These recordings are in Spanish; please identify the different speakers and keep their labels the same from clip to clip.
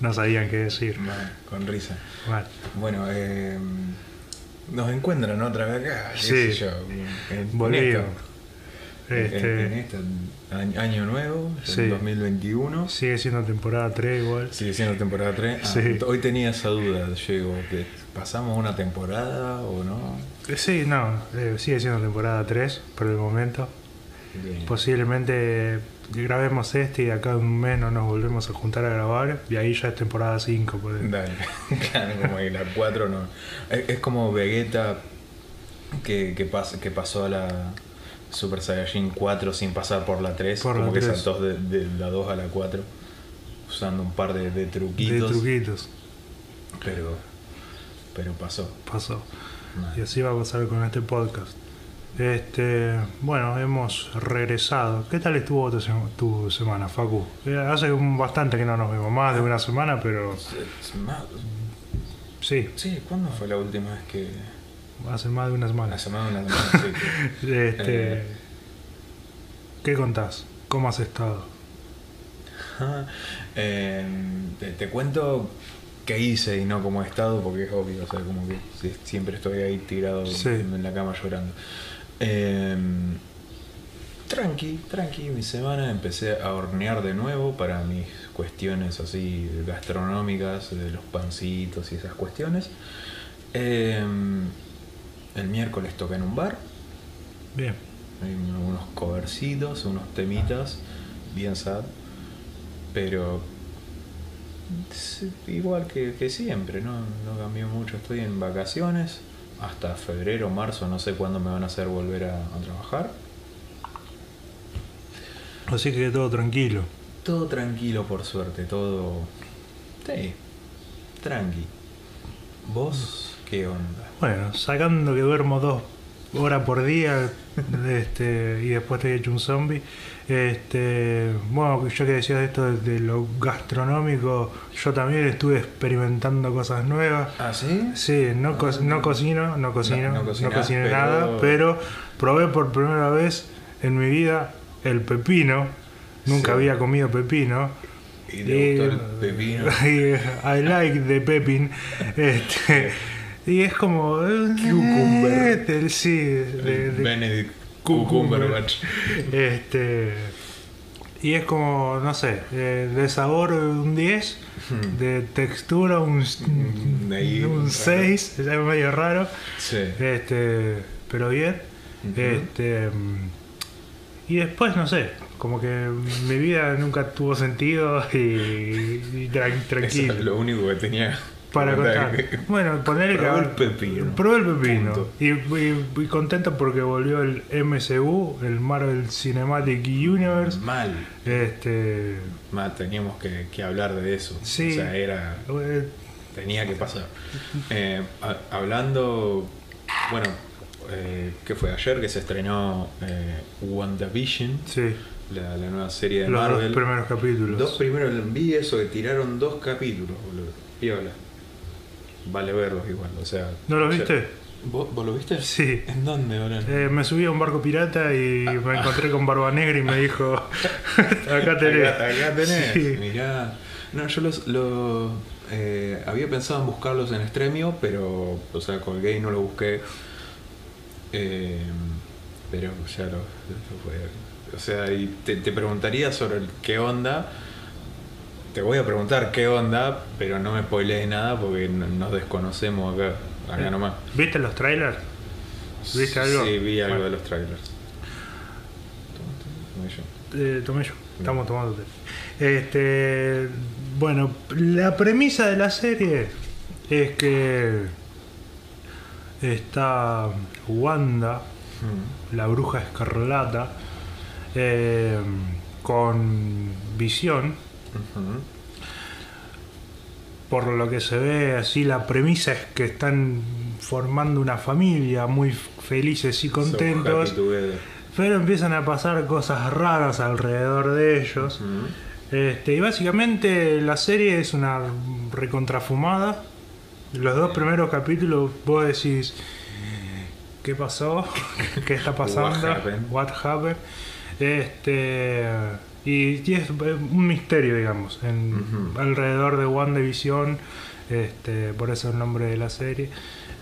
Speaker 1: no sabían qué decir.
Speaker 2: Con risa. Bueno, eh, nos encuentran otra vez acá.
Speaker 1: Sí.
Speaker 2: sé yo, en, esto,
Speaker 1: Este,
Speaker 2: en, en este año, nuevo,
Speaker 1: Sí.
Speaker 2: en 2021.
Speaker 1: Sigue siendo temporada 3 igual.
Speaker 2: Sigue siendo temporada 3.
Speaker 1: Sí.
Speaker 2: hoy tenía esa duda, llego, que ¿pasamos una temporada o no?
Speaker 1: Eh, Sí, no, eh, sigue siendo temporada 3 por el momento.
Speaker 2: Bien.
Speaker 1: Posiblemente grabemos este y de acá a un mes no nos volvemos a juntar a grabar y ahí ya es temporada 5. por el-
Speaker 2: Dale, claro, como que la 4 no. Es, es como Vegeta que, que, pas- que pasó a la Super Saiyajin 4 sin pasar por la 3,
Speaker 1: Por
Speaker 2: como
Speaker 1: la
Speaker 2: que
Speaker 1: 3.
Speaker 2: saltó de, de la 2 a la 4 usando un par de, de
Speaker 1: de
Speaker 2: truquitos,
Speaker 1: truquitos.
Speaker 2: pero pero pasó.
Speaker 1: Pasó. Y así va a pasar con este podcast. Este, bueno, hemos regresado. ¿Qué tal estuvo tu, sema- tu semana, Facu? Eh, Hace un- bastante que no nos vemos, más de una semana, pero
Speaker 2: más-
Speaker 1: sí,
Speaker 2: Sí, ¿cuándo fue la última vez que.?
Speaker 1: hace más de una semana.
Speaker 2: La semana una semana, sí. que-
Speaker 1: Este,
Speaker 2: Eh.
Speaker 1: ¿Qué contás? ¿Cómo has estado?
Speaker 2: Ajá. Eh, te, te cuento qué hice y no cómo he estado, porque es obvio, o sea, como que si- siempre estoy ahí tirado
Speaker 1: Sí.
Speaker 2: en la cama llorando. Eh, tranqui, tranqui, mi semana empecé a hornear de nuevo para mis cuestiones así gastronómicas, de los pancitos y esas cuestiones. Eh, el miércoles toqué en un bar,
Speaker 1: Bien.
Speaker 2: hay unos covercitos, unos temitas, bien sad. Pero igual que, que siempre, ¿no? no cambió mucho. Estoy en vacaciones hasta febrero, marzo, no sé cuándo me van a hacer volver a, a trabajar.
Speaker 1: Así que todo tranquilo.
Speaker 2: Todo tranquilo por suerte, todo... Sí, tranqui. ¿Vos qué onda?
Speaker 1: Bueno, sacando que duermo dos horas por día este, y después te he hecho un zombie. Este, bueno, yo que decía de esto de, de lo gastronómico, yo también estuve experimentando cosas nuevas.
Speaker 2: ¿Ah, sí?
Speaker 1: Sí, no, co- no cocino, no cocino,
Speaker 2: No- no
Speaker 1: cociné
Speaker 2: pero-
Speaker 1: nada, pero probé por primera vez en mi vida el pepino. Nunca
Speaker 2: Sí.
Speaker 1: había comido pepino.
Speaker 2: ¿Y te gustó el pepino?
Speaker 1: y I like the pepin. Este, y es como. eh,
Speaker 2: Cucumber.
Speaker 1: este, sí, de- de-
Speaker 2: Benedict
Speaker 1: Cucumber.
Speaker 2: Cumberbatch.
Speaker 1: este. Y es como, no sé, eh, de sabor un 10,
Speaker 2: Hmm.
Speaker 1: de textura un,
Speaker 2: ahí,
Speaker 1: un
Speaker 2: raro.
Speaker 1: 6, es medio raro.
Speaker 2: Sí.
Speaker 1: Este, pero bien. Este, y después, no sé, como que mi vida nunca tuvo sentido y, y tran-
Speaker 2: Eso
Speaker 1: tranquilo.
Speaker 2: es lo único que tenía
Speaker 1: Para contar. Bueno, ponerle que.
Speaker 2: El pepino.
Speaker 1: Probé el pepino. Y, y- y contento porque volvió el MCU, el Marvel Cinematic Universe.
Speaker 2: Mal.
Speaker 1: Este.
Speaker 2: Mal, teníamos que, que hablar de eso.
Speaker 1: Sí.
Speaker 2: O sea, era.
Speaker 1: eh,
Speaker 2: Tenía que pasar. Eh, ha- hablando. Bueno, eh, ¿qué fue? Ayer que se estrenó eh, WandaVision,
Speaker 1: Sí,
Speaker 2: la, la nueva serie de
Speaker 1: los
Speaker 2: Marvel.
Speaker 1: dos primeros capítulos.
Speaker 2: Dos primeros vi eso que tiraron dos capítulos, boludo. Piola. Vale verlos igual, o sea.
Speaker 1: ¿No lo
Speaker 2: o sea,
Speaker 1: viste?
Speaker 2: ¿Vos, vos lo viste?
Speaker 1: Sí.
Speaker 2: ¿En dónde, boludo?
Speaker 1: Eh, me subí a un barco pirata y me encontré con Barba Negra y me dijo: Acá tenés.
Speaker 2: Acá, acá tenés.
Speaker 1: Sí.
Speaker 2: Mirá. No, yo los, lo, eh, había pensado en buscarlos en Extremio, pero, o sea, colgué y no lo busqué. Eh, pero ya lo, lo fue. O sea, y te, te preguntaría sobre el qué onda. Te voy a preguntar qué onda, pero no me spoilees nada porque no- nos desconocemos acá, acá nomás.
Speaker 1: ¿Viste los trailers? ¿Viste algo?
Speaker 2: Sí, vi algo
Speaker 1: Bueno.
Speaker 2: de los trailers. Toma yo.
Speaker 1: Eh, tomé yo, estamos tomando té. Este, bueno, la premisa de la serie es que está Wanda,
Speaker 2: Mm.
Speaker 1: la bruja escarlata, eh, con visión. Por lo que se ve, así la premisa es que están formando una familia muy felices y contentos, pero empiezan a pasar cosas raras alrededor de ellos. Este, y básicamente la serie es una recontrafumada. Los dos primeros capítulos vos decís, ¿qué pasó? ¿Qué está pasando?
Speaker 2: What happened?
Speaker 1: What happened? Este, Y, y es eh, un misterio, digamos, en, alrededor de WandaVision, este, por eso el nombre de la serie.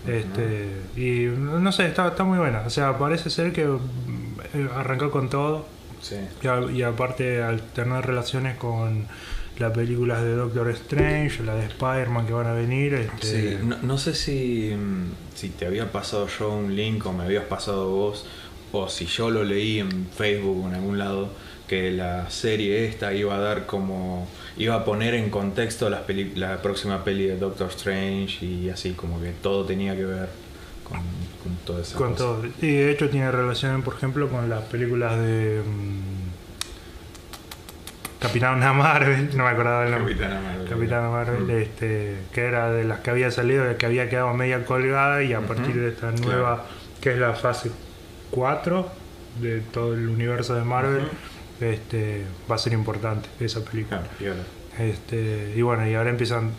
Speaker 1: Este, y no sé, está, está muy buena. O sea, parece ser que mm, arrancó con todo.
Speaker 2: Sí.
Speaker 1: Y, a- y aparte, al tener relaciones con las películas de Doctor Strange, la de Spider-Man que van a venir. Este,
Speaker 2: Sí, no, no sé si, mm, si te había pasado yo un link o me habías pasado vos, o si yo lo leí en Facebook o en algún lado, que la serie esta iba a dar como. iba a poner en contexto las peli- la próxima peli de Doctor Strange y así, como que todo tenía que ver con, con toda esa
Speaker 1: Con
Speaker 2: cosa.
Speaker 1: todo. Y de hecho tiene relación, por ejemplo, con las películas de mm, Capitana Marvel, no me acordaba el nombre.
Speaker 2: Capitana Marvel.
Speaker 1: Capitana Marvel,
Speaker 2: Mm.
Speaker 1: este, que era de las que había salido, de que había quedado media colgada y a partir de esta
Speaker 2: claro.
Speaker 1: nueva, que es la fase 4 de todo el universo de Marvel. Este, va a ser importante esa película.
Speaker 2: Claro, piola.
Speaker 1: Este, y bueno, y ahora empiezan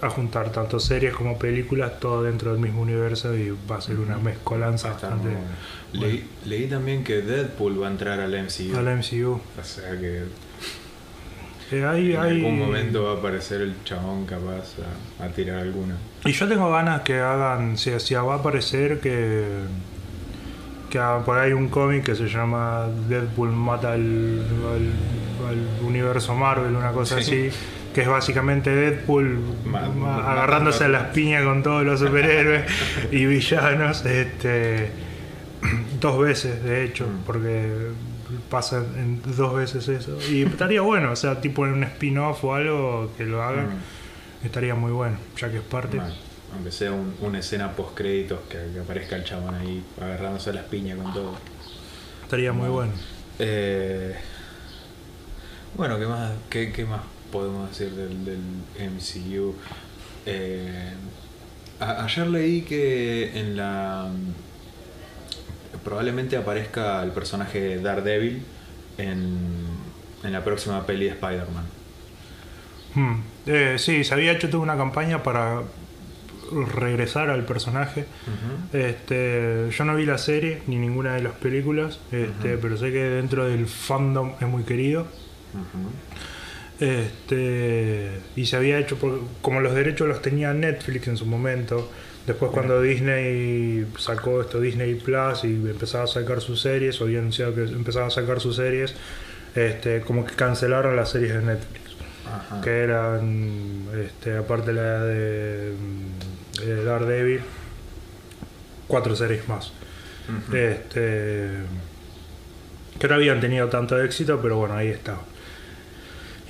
Speaker 1: a juntar tanto series como películas, todo dentro del mismo universo y va a ser una mezcolanza bastante
Speaker 2: bueno. Leí, leí también que Deadpool va a entrar al MCU.
Speaker 1: al MCU.
Speaker 2: O sea que
Speaker 1: Eh, hay-
Speaker 2: en
Speaker 1: hay-
Speaker 2: algún momento va a aparecer el chabón capaz a, a tirar alguna.
Speaker 1: Y yo tengo ganas que hagan, si, si va a aparecer que, que hagan- por ahí un cómic que se llama Deadpool mata al, al- al universo Marvel, una cosa
Speaker 2: Sí.
Speaker 1: así, que es básicamente Deadpool
Speaker 2: Ma-
Speaker 1: ma-
Speaker 2: ma-
Speaker 1: agarrándose a las piñas con todos los superhéroes y villanos, este dos veces de hecho,
Speaker 2: Mm.
Speaker 1: porque pasa en dos veces eso. Y estaría bueno, o sea, tipo en un spin-off o algo que lo hagan.
Speaker 2: Mm,
Speaker 1: Estaría muy bueno, ya que es parte.
Speaker 2: mal. Aunque sea un- una escena post créditos que, que aparezca el chabón ahí agarrándose las piñas con todo.
Speaker 1: Estaría muy
Speaker 2: No.
Speaker 1: bueno.
Speaker 2: Eh, bueno, ¿qué más, qué, qué más podemos decir del, del MCU? Eh, a- ayer leí que en la. Probablemente aparezca el personaje de Daredevil en, en la próxima peli de Spider-Man.
Speaker 1: Hmm. Eh, sí, se había hecho toda una campaña para regresar al personaje. Este, yo no vi la serie ni ninguna de las películas, este, pero sé que dentro del fandom es muy querido. Este, y se había hecho, por- como los derechos los tenía Netflix en su momento, después cuando Disney sacó esto Disney Plus y empezaba a sacar sus series, o había anunciado que empezaba a sacar sus series, este, como que cancelaron las series de Netflix, que eran, este, aparte la de, de Daredevil, cuatro series más. Este, que no habían tenido tanto éxito, pero bueno, ahí estaba.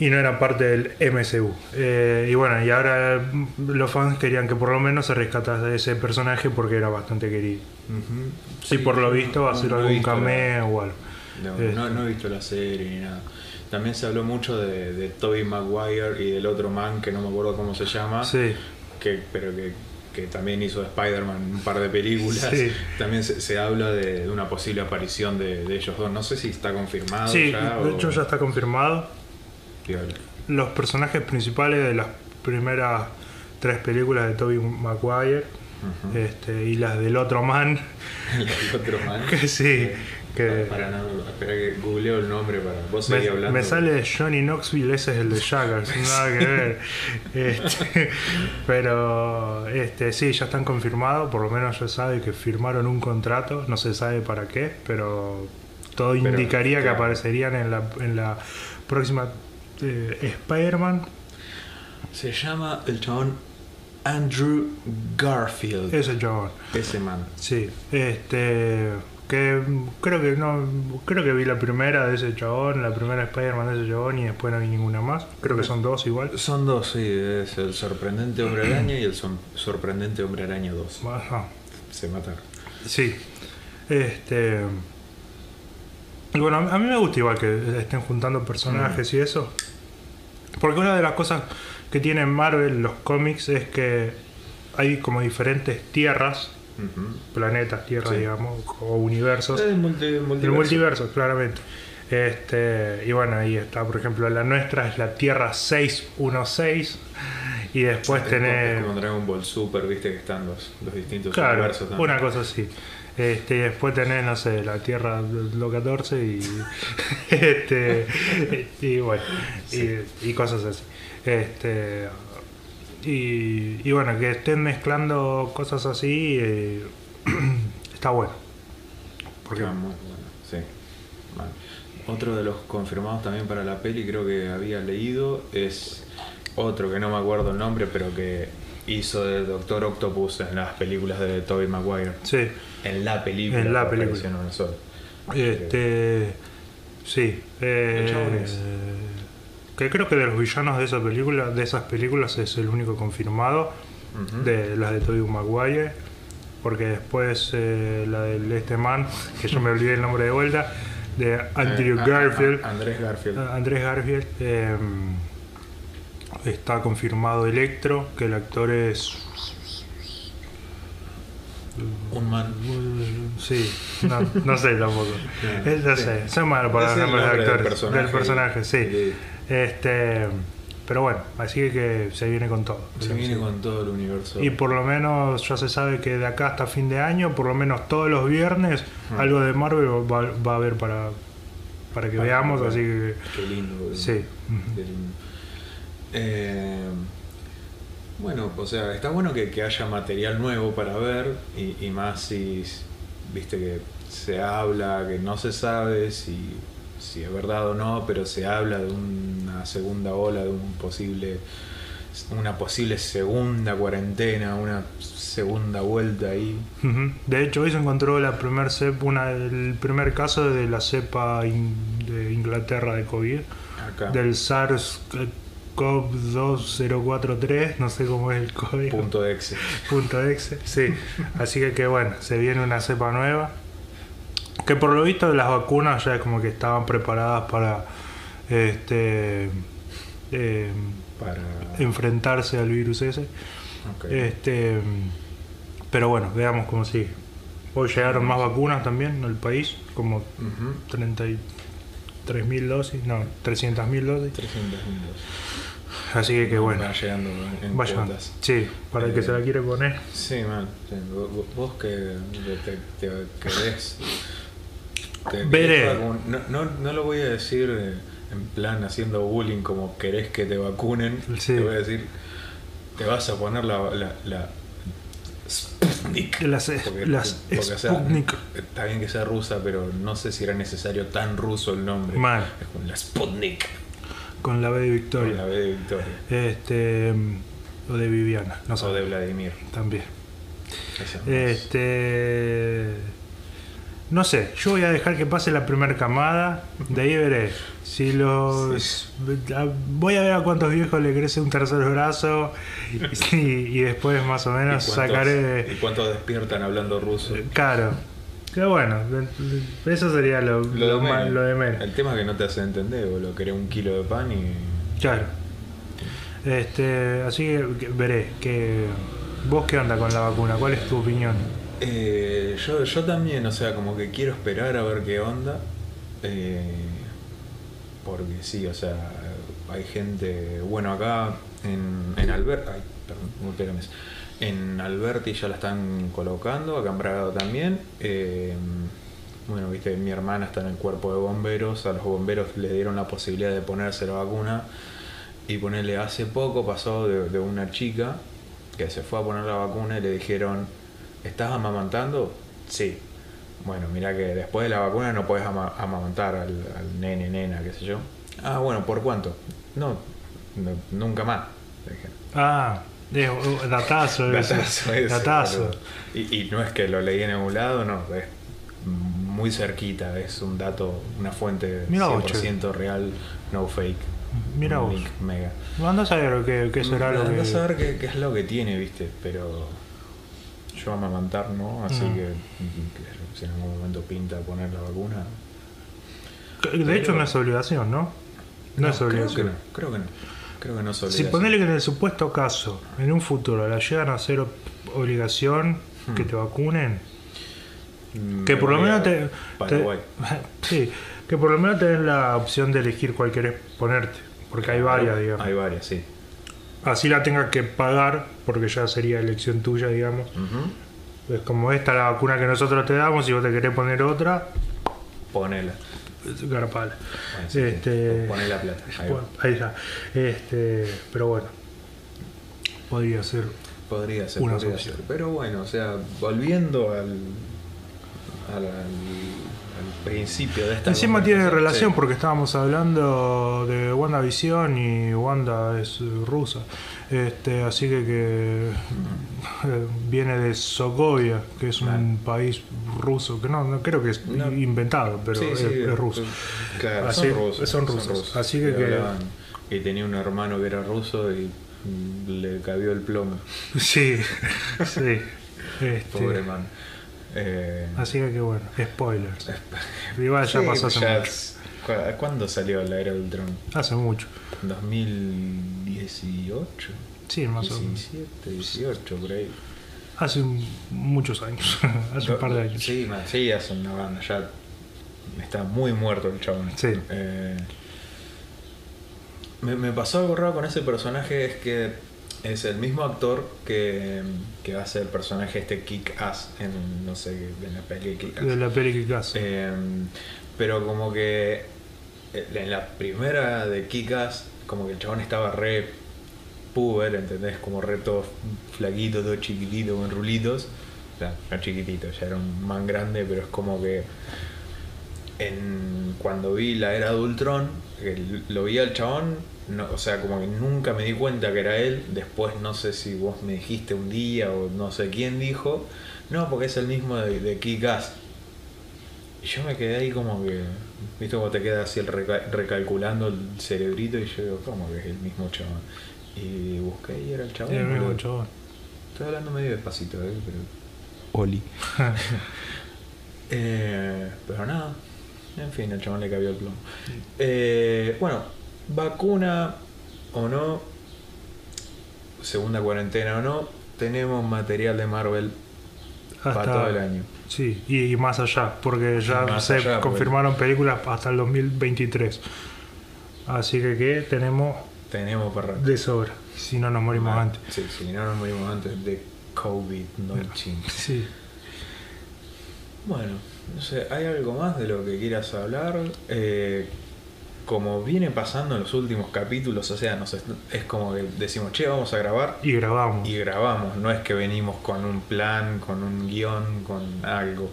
Speaker 1: Y no eran parte del MCU. Eh, y bueno, y ahora los fans querían que por lo menos se rescatase ese personaje porque era bastante querido.
Speaker 2: Ujú.
Speaker 1: y por lo visto va a ser
Speaker 2: no
Speaker 1: algún
Speaker 2: la-
Speaker 1: cameo o algo.
Speaker 2: No,
Speaker 1: Este.
Speaker 2: no, no he visto la serie ni nada. También se habló mucho de, de Tobey Maguire y del otro man que no me acuerdo cómo se llama,
Speaker 1: Sí,
Speaker 2: que, pero que, que también hizo de Spider-Man un par de películas.
Speaker 1: Sí.
Speaker 2: También se, se habla de, de una posible aparición de, de ellos dos. No sé si está confirmado
Speaker 1: sí
Speaker 2: ya
Speaker 1: de
Speaker 2: o-
Speaker 1: hecho ya está confirmado. Los personajes principales de las primeras tres películas de Tobey Maguire este, y las del otro man,
Speaker 2: El otro man.
Speaker 1: que sí, que...
Speaker 2: Para, no, espera que googleo el nombre para vos
Speaker 1: Me,
Speaker 2: hablando.
Speaker 1: me sale Johnny Knoxville, ese es el de Jaggers, nada que ver. Este, pero este, sí, ya están confirmados, por lo menos ya sabe que firmaron un contrato, no se sabe para qué, pero todo
Speaker 2: Pero,
Speaker 1: indicaría que aparecerían en la, en la próxima eh, Spider-Man.
Speaker 2: Se llama el chabón Andrew Garfield.
Speaker 1: Ese chabón.
Speaker 2: Ese man.
Speaker 1: Sí, este que mm, creo que no creo que vi la primera de ese chabón, la primera Spider-Man de ese chabón y después no vi ninguna más. Creo que son dos igual.
Speaker 2: Son dos, sí, es el sorprendente hombre araña y el son- sorprendente hombre araña 2.
Speaker 1: Ajá.
Speaker 2: Se mataron.
Speaker 1: Sí. Este. Y bueno, a mí me gusta igual que estén juntando personajes y eso. Porque una de las cosas que tienen Marvel, los cómics, es que hay como diferentes tierras, Planetas, tierras,
Speaker 2: Sí.
Speaker 1: digamos, o universos.
Speaker 2: Multi-
Speaker 1: El
Speaker 2: multiverso.
Speaker 1: multiverso, claramente. Este, y bueno, ahí está, por ejemplo, la nuestra es la Tierra 616. Y después
Speaker 2: Es
Speaker 1: tenés.
Speaker 2: como Dragon Ball Super, viste que están los, los distintos
Speaker 1: Claro,
Speaker 2: universos también.
Speaker 1: una cosa así. Este, y después tenés, no sé, la Tierra lo 14 y. este, y bueno, y, y cosas así. Este, y, y bueno, que estén mezclando cosas así eh, está bueno. Porque,
Speaker 2: Ah, muy bueno, sí. Vale. Otro de los confirmados también para la peli, creo que había leído, es otro que no me acuerdo el nombre, pero que hizo de Doctor Octopus en las películas de Tobey Maguire.
Speaker 1: sí,
Speaker 2: En la película.
Speaker 1: En la película.
Speaker 2: en
Speaker 1: este. Sí. eh, que creo que de los villanos de esa película, de esas películas es el único confirmado. De las de Tobey Maguire porque después eh, la del este man que yo me olvidé el nombre de vuelta de Andrew
Speaker 2: Eh, a-
Speaker 1: Garfield
Speaker 2: a- Andrés Garfield.
Speaker 1: Ah, Andrés Garfield eh, está confirmado Electro que el actor es
Speaker 2: Un man.
Speaker 1: sí no, no sé tampoco
Speaker 2: Sí.
Speaker 1: Eh, no sé soy malo para
Speaker 2: Es
Speaker 1: los
Speaker 2: el
Speaker 1: nombres de
Speaker 2: nombre del
Speaker 1: actores
Speaker 2: personaje.
Speaker 1: del personaje sí
Speaker 2: Sí.
Speaker 1: este pero bueno así que se viene con todo
Speaker 2: Se viene con todo el universo.
Speaker 1: Y por lo menos ya se sabe que de acá hasta fin de año, por lo menos todos los viernes,
Speaker 2: Ah.
Speaker 1: algo de Marvel va, va a haber para, para que
Speaker 2: Para
Speaker 1: veamos, así que
Speaker 2: Qué lindo.
Speaker 1: sí. Ujú.
Speaker 2: Qué lindo. Eh, bueno, o sea, está bueno que, que haya material nuevo para ver y, y más si, viste, que se habla, que no se sabe si, si es verdad o no, pero se habla de una segunda ola, de un posible, una posible segunda cuarentena, una segunda vuelta ahí.
Speaker 1: De hecho, hoy se encontró la primer cep- una, el primer caso de la cepa in- de Inglaterra de COVID,
Speaker 2: Acá.
Speaker 1: del SARS-CoV-2043, no sé cómo es el código.
Speaker 2: punto exe.
Speaker 1: Punto exe, sí. Así que, que bueno, se viene una cepa nueva. Que por lo visto las vacunas ya como que estaban preparadas para este eh,
Speaker 2: Para.
Speaker 1: enfrentarse al virus ese. Este pero bueno, veamos cómo sigue. Hoy llegaron más vacunas también al país, como
Speaker 2: Ujú.
Speaker 1: 33.000 dosis, no, 300.000 dosis.
Speaker 2: 300 minutos.
Speaker 1: Así que que bueno,
Speaker 2: Va llegando en
Speaker 1: vayan. Sí, para el que
Speaker 2: Eh,
Speaker 1: se la quiere poner.
Speaker 2: Sí, man. Vos que te, querés. te
Speaker 1: Veré.
Speaker 2: No, no, no lo voy a decir eh, en plan haciendo bullying como querés que te vacunen.
Speaker 1: Sí.
Speaker 2: Te voy a decir, te vas a poner la. la, la Sputnik.
Speaker 1: Las,
Speaker 2: Porque-
Speaker 1: las
Speaker 2: porque, o sea,
Speaker 1: Sputnik.
Speaker 2: está bien que sea rusa, pero no sé si era necesario tan ruso el nombre.
Speaker 1: Mal.
Speaker 2: Es como la Sputnik.
Speaker 1: Con la B de
Speaker 2: Con
Speaker 1: Victoria.
Speaker 2: la B de Victoria.
Speaker 1: Este. O de Viviana, no sé.
Speaker 2: O de Vladimir.
Speaker 1: También. Este. No sé, yo voy a dejar que pase la primera camada, de ahí veré. Si los. Voy a ver a cuántos viejos le crece un tercer brazo y, y después más o
Speaker 2: ¿Y
Speaker 1: menos
Speaker 2: cuántos-
Speaker 1: sacaré.
Speaker 2: ¿Y cuántos despiertan hablando ruso?
Speaker 1: Claro. Pero bueno, eso sería lo, lo, ma-
Speaker 2: menos.
Speaker 1: lo de menos.
Speaker 2: El tema es que no te hace entender, boludo. Querés un kilo de pan y.
Speaker 1: Claro. Este, así que veré. Que, ¿Vos qué onda con la vacuna? ¿Cuál es tu opinión?
Speaker 2: Eh, yo, yo también, o sea, como que quiero esperar a ver qué onda. Eh, porque sí, o sea, hay gente. Bueno, acá en, en mesa. En Alberti ya la están colocando, acá en Bragado también. Eh, bueno, viste, mi hermana está en el cuerpo de bomberos. A los bomberos le dieron la posibilidad de ponerse la vacuna. Y ponerle hace poco pasó de una chica que se fue a poner la vacuna y le dijeron, ¿estás amamantando? Sí. Bueno, mira que después de la vacuna no puedes ama- amamantar al, al nene, nena, qué sé yo. Ah, bueno, ¿por cuánto? No, no, nunca más.
Speaker 1: Ah, es, uh, datazo. ese.
Speaker 2: Datazo ese,
Speaker 1: Datazo.
Speaker 2: Y, y no es que lo leí en algún lado, no, es muy cerquita, es un dato, una fuente
Speaker 1: Mira vos,
Speaker 2: 100% real, no fake.
Speaker 1: Mira vos.
Speaker 2: mega.
Speaker 1: Anda a saber qué, qué será lo que.
Speaker 2: a saber qué, qué es lo que tiene, viste, pero yo amamantar no, así
Speaker 1: Mm.
Speaker 2: que, que si en algún momento pinta poner la vacuna.
Speaker 1: De hecho, no es obligación, ¿no? No, es
Speaker 2: creo que
Speaker 1: obligación.
Speaker 2: no, creo que no. Creo que no es
Speaker 1: Si
Speaker 2: obligación.
Speaker 1: ponele que en el supuesto caso, en un futuro, la llegan a hacer ob- obligación que
Speaker 2: Hmm.
Speaker 1: te vacunen,
Speaker 2: Mm,
Speaker 1: que
Speaker 2: me
Speaker 1: por lo menos te, te- sí, que por lo menos tenés la opción de elegir cuál querés ponerte, porque hay varias, digamos.
Speaker 2: Hay varias, sí.
Speaker 1: Así la tengas que pagar, porque ya sería elección tuya, digamos.
Speaker 2: Ujú.
Speaker 1: Es como esta la vacuna que nosotros te damos, si vos te querés poner otra,
Speaker 2: Ponela.
Speaker 1: garpala.
Speaker 2: Bueno, sí,
Speaker 1: Este-
Speaker 2: Poné la plata. Ahí va.
Speaker 1: Bueno, ahí está. Este, pero bueno, podría ser.
Speaker 2: Podría ser,
Speaker 1: Una
Speaker 2: podría ser. Pero bueno, o sea, volviendo al, al, al- al principio de esta
Speaker 1: Encima tiene relación
Speaker 2: sí.
Speaker 1: porque estábamos hablando de WandaVision y Wanda es rusa. Este, así que, que eh, viene de Sokovia, que es un país ruso, que no, no creo que es
Speaker 2: No.
Speaker 1: inventado, pero
Speaker 2: Sí,
Speaker 1: es,
Speaker 2: sí,
Speaker 1: es ruso.
Speaker 2: Claro,
Speaker 1: Así-
Speaker 2: son rusos.
Speaker 1: son rusos. Así que-
Speaker 2: Y
Speaker 1: que-
Speaker 2: tenía un hermano que era ruso y le cabió el plomo.
Speaker 1: Sí, sí. Este,
Speaker 2: Pobre man. Eh,
Speaker 1: Así que, bueno, spoilers. Igual ya
Speaker 2: sí,
Speaker 1: pasó hace
Speaker 2: ya-
Speaker 1: mucho.
Speaker 2: ¿cu- ¿Cuándo salió la era de Ultron?
Speaker 1: Hace mucho.
Speaker 2: 2018.
Speaker 1: Sí, más o menos.
Speaker 2: 17, 18, por ahí.
Speaker 1: Hace un- muchos años. hace un par de años.
Speaker 2: Sí, man, sí, hace una banda. Ya está muy muerto el chabón.
Speaker 1: Sí.
Speaker 2: Eh, me, me pasó algo raro con ese personaje, es que es el mismo actor que, que hace el personaje este Kick-Ass en, no sé, en la peli Kick-Ass.
Speaker 1: De la peli casa.
Speaker 2: Eh, pero como que eh, en la primera de Kikas, como que el chabón estaba re puber, ¿entendés? Como re todo flaquito, todo chiquitito, con rulitos. O sea, no chiquitito, ya era un man grande, pero es como que en, cuando vi la era de Ultron, lo vi al chabón, no, o sea, como que nunca me di cuenta que era él. Después no sé si vos me dijiste un día o no sé quién dijo. No, porque es el mismo de, de Kick-Ass. Y yo me quedé ahí como que, viste cómo te queda así el reca- recalculando el cerebrito y yo digo, ¿cómo que es el mismo chabón? Y busqué y era el chabón.
Speaker 1: Sí, el mismo chabón.
Speaker 2: Estoy hablando medio despacito, ¿eh? pero... Oli. Eh, pero nada, en fin, el chabón le cabió el plomo. Eh, bueno, vacuna o no, segunda cuarentena o no, tenemos material de Marvel para todo el año.
Speaker 1: Sí, y, y más allá, porque ya se
Speaker 2: allá, porque-
Speaker 1: confirmaron películas hasta el 2023. Así que, que tenemos
Speaker 2: Tenemos para
Speaker 1: de sobra, si no nos morimos
Speaker 2: Ah,
Speaker 1: antes.
Speaker 2: Sí, sí, no nos morimos antes de COVID-19.
Speaker 1: Sí.
Speaker 2: Bueno, no sé, ¿hay algo más de lo que quieras hablar? Eh, como viene pasando en los últimos capítulos, o sea, nos es como que decimos, che, vamos a grabar
Speaker 1: Y grabamos.
Speaker 2: y grabamos, no es que venimos con un plan, con un guion, con algo.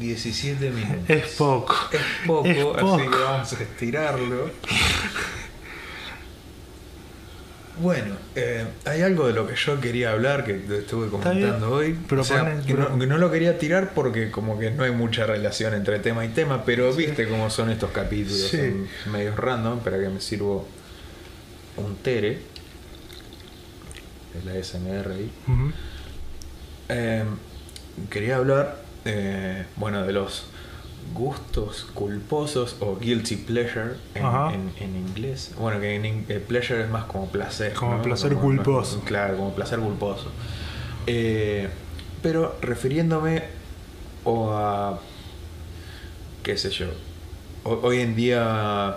Speaker 2: ...17 minutos.
Speaker 1: Es poco.
Speaker 2: Es poco,
Speaker 1: Es poco.
Speaker 2: así que vamos a estirarlo. Bueno, eh, hay algo de lo que yo quería hablar que estuve comentando hoy.
Speaker 1: pero
Speaker 2: o sea, que, no,
Speaker 1: pero-
Speaker 2: que no lo quería tirar porque como que no hay mucha relación entre tema y tema, pero viste cómo son estos capítulos,
Speaker 1: Sí.
Speaker 2: son medios random, para que me sirvo un tere. Es la SMR ahí.
Speaker 1: Ujú.
Speaker 2: Eh, quería hablar, eh, bueno, de los gustos culposos o guilty pleasure en, en- en inglés. Bueno, que en in- eh, pleasure es más como placer.
Speaker 1: Como
Speaker 2: ¿no?
Speaker 1: placer culposo.
Speaker 2: claro, como placer culposo. Eh, pero refiriéndome o a, qué sé yo, ho- hoy en día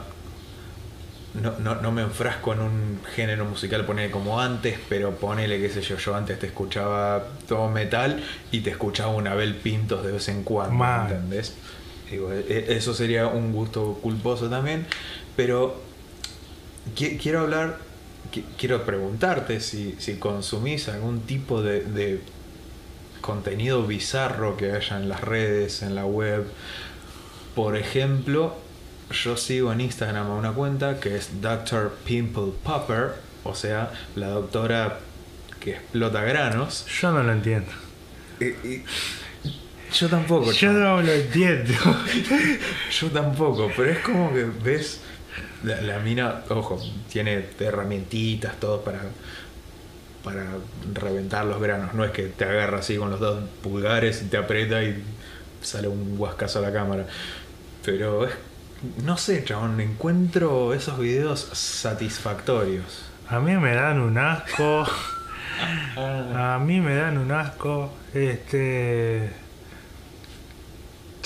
Speaker 2: no, no, no me enfrasco en un género musical, ponele como antes, pero ponele, qué sé yo, yo antes te escuchaba todo metal y te escuchaba una Abel Pintos de vez en cuando,
Speaker 1: Mal.
Speaker 2: ¿entendés? Digo, e- e- eso sería un gusto culposo también, pero qui- quiero hablar, qui- quiero preguntarte si, si consumís algún tipo de, de contenido bizarro que haya en las redes, en la web. Por ejemplo, yo sigo en Instagram a una cuenta que es Dr. Pimple Popper, o sea, la doctora que explota granos.
Speaker 1: Yo no lo entiendo.
Speaker 2: Y- y- yo tampoco.
Speaker 1: Yo no lo entiendo.
Speaker 2: Yo tampoco, pero es como que ves la, la mina, ojo, tiene herramientitas, todo para para reventar los granos. No es que te agarra así con los dos pulgares y te aprieta y sale un guascazo a la cámara. Pero es, no sé, chabón, encuentro esos videos satisfactorios.
Speaker 1: A mí me dan un asco. A mí me dan un asco. Este.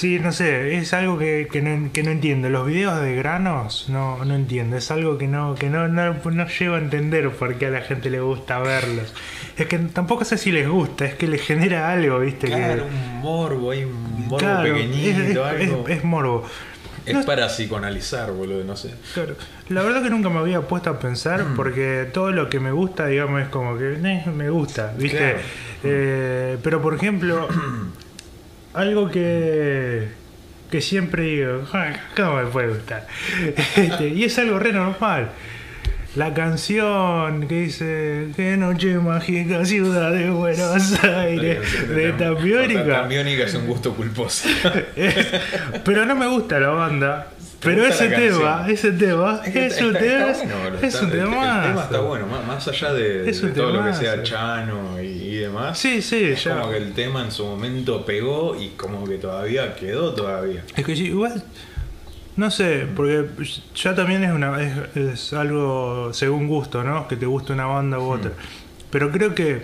Speaker 1: Sí, no sé, es algo que, que, no, que no entiendo. Los videos de granos no, no entiendo. Es algo que no, que no, no, no llego a entender por qué a la gente le gusta verlos. Es que tampoco sé si les gusta, es que les genera algo, ¿viste?
Speaker 2: Claro,
Speaker 1: que,
Speaker 2: un morbo, hay un morbo
Speaker 1: Claro,
Speaker 2: pequeñito,
Speaker 1: es, es-
Speaker 2: algo.
Speaker 1: es- es morbo.
Speaker 2: Es
Speaker 1: No-
Speaker 2: para psicoanalizar, boludo, no sé.
Speaker 1: Claro. La verdad que nunca me había puesto a pensar
Speaker 2: Mm.
Speaker 1: porque todo lo que me gusta, digamos, es como que eh, me gusta, ¿viste?
Speaker 2: Claro.
Speaker 1: Eh, pero por ejemplo, algo que, que siempre digo, "Ah, ¿cómo me puede gustar? Este, y es algo re normal. La canción que dice Qué noche mágica, ciudad de Buenos Aires, de Tambiónica.
Speaker 2: Tambiónica es un gusto culposo.
Speaker 1: Pero no me gusta la banda. Pero ese tema, ese tema,
Speaker 2: Es que
Speaker 1: es
Speaker 2: está-
Speaker 1: un tema,
Speaker 2: está bueno,
Speaker 1: es
Speaker 2: está-
Speaker 1: un
Speaker 2: el, tema está bueno, más, allá de,
Speaker 1: un
Speaker 2: todo lo que sea Chano y, y demás.
Speaker 1: Sí, sí,
Speaker 2: es
Speaker 1: ya.
Speaker 2: como que el tema en su momento pegó y como que todavía quedó todavía.
Speaker 1: Es que sí, igual, no sé, porque ya también es una es, es algo según gusto, ¿no? Que te guste una banda u otra. Pero creo que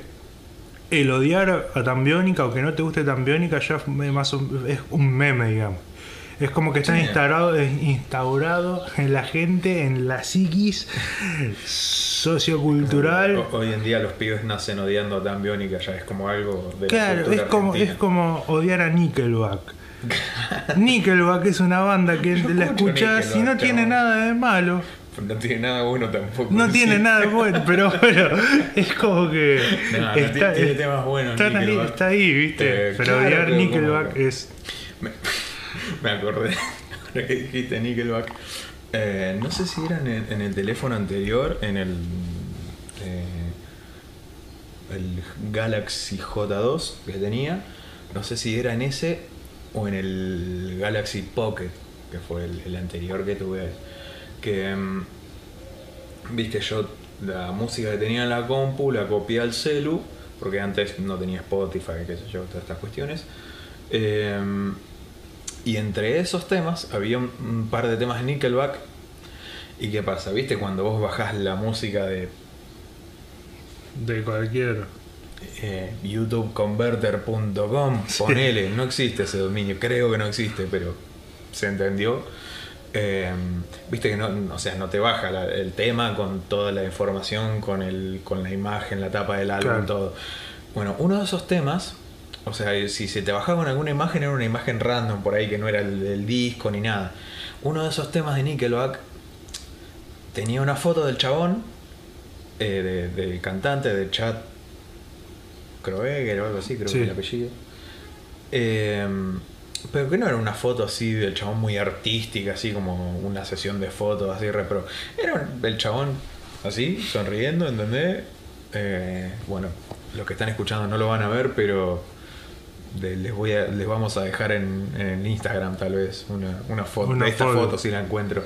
Speaker 1: el odiar a Tambiónica o que no te guste Tambiónica ya es más o- es un meme, digamos. Es como que está
Speaker 2: Sí.
Speaker 1: instaurado, instaurado en la gente, en la psiquis sociocultural.
Speaker 2: Ho- Hoy en día los pibes nacen odiando a Tambiónica, ya es como algo de la
Speaker 1: Claro, es como,
Speaker 2: argentina.
Speaker 1: es como odiar a Nickelback. Nickelback es una banda que
Speaker 2: Yo
Speaker 1: la escuchás y no tiene nada de malo.
Speaker 2: No tiene nada bueno tampoco.
Speaker 1: No
Speaker 2: sí.
Speaker 1: tiene nada de bueno, pero bueno, es como que
Speaker 2: No, no,
Speaker 1: está,
Speaker 2: tiene- tiene temas buenos,
Speaker 1: están ahí, está ahí, ¿viste?
Speaker 2: Eh,
Speaker 1: pero
Speaker 2: claro,
Speaker 1: odiar Nickelback
Speaker 2: como-
Speaker 1: es
Speaker 2: Me, me acordé ahora que dijiste Nickelback. Eh, no sé si era en el, teléfono anterior, en el, eh, el Galaxy J2 que tenía. No sé si era en ese o en el Galaxy Pocket, que fue el, anterior que tuve. Que, mm, viste, yo la música que tenía en la compu la copié al celu, porque antes no tenía Spotify, qué sé yo, todas estas cuestiones. Eh, y entre esos temas había un, un par de temas de Nickelback. ¿Y qué pasa? ¿Viste cuando vos bajás la música de
Speaker 1: de cualquier.
Speaker 2: eh, youtubeconverter.com? Ponele, no existe ese dominio, creo que no existe, pero se entendió. Eh, Viste que no, o sea, no te baja la- el tema con toda la información, con, el, con la imagen, la tapa del álbum,
Speaker 1: Claro.
Speaker 2: todo. Bueno, uno de esos temas, o sea, si se te bajaba con alguna imagen, era una imagen random por ahí que no era el del disco ni nada. Uno de esos temas de Nickelback tenía una foto del chabón, eh, de- del cantante, de Chad Kroeger o algo así, creo
Speaker 1: Sí.
Speaker 2: que es el apellido. Eh, pero que no era una foto así del chabón muy artística, así como una sesión de fotos, así repro. Era el chabón así, sonriendo, ¿entendés? Eh, bueno, los que están escuchando no lo van a ver, pero les voy a, les vamos a dejar en, en Instagram tal vez una, una foto
Speaker 1: Una
Speaker 2: de esta
Speaker 1: foto.
Speaker 2: foto si la encuentro.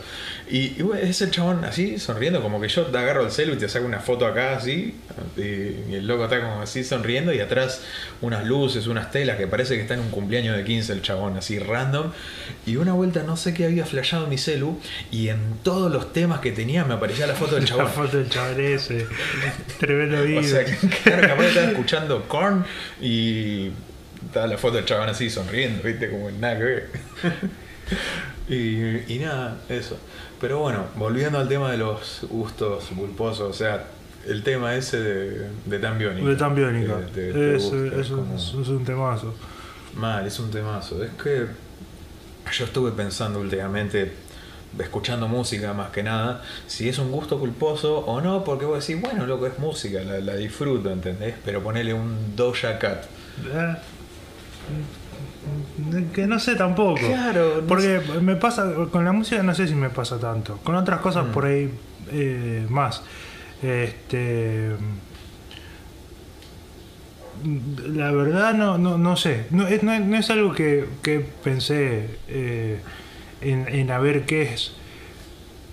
Speaker 2: Y, y bueno, es el chabón así, sonriendo, como que yo te agarro el celu y te saco una foto acá así, y, y el loco está como así sonriendo y atrás unas luces, unas telas que parece que está en un cumpleaños de 15 el chabón, así random. Y una vuelta no sé qué había flashado mi celu y en todos los temas que tenía me aparecía la foto del
Speaker 1: La
Speaker 2: chabón.
Speaker 1: foto del chaval ese. Tremendo video.
Speaker 2: O sea, que, claro, capaz estaba escuchando Korn y estaba la foto del chabón así sonriendo, ¿viste? Como nada que ver. y, y nada, eso. Pero bueno, volviendo al tema de los gustos culposos, o sea, el tema ese de, de Tan Biónica.
Speaker 1: de tan biónica.
Speaker 2: Te- te- te
Speaker 1: es,
Speaker 2: gusta,
Speaker 1: es
Speaker 2: es
Speaker 1: un,
Speaker 2: como-
Speaker 1: es un temazo.
Speaker 2: Mal, es un temazo. Es que yo estuve pensando últimamente, escuchando música más que nada, si es un gusto culposo o no, porque vos decís, bueno, loco, es música, la, la disfruto, ¿entendés? Pero ponele un Doja Cat.
Speaker 1: Eh, Que no sé tampoco.
Speaker 2: Claro, no
Speaker 1: Porque me pasa, con la música no sé si me pasa tanto. Con otras cosas
Speaker 2: Mm.
Speaker 1: por ahí eh, más. Este. La verdad no, no, no sé. No es, no es- no es algo que, que pensé eh, en, en a ver qué es.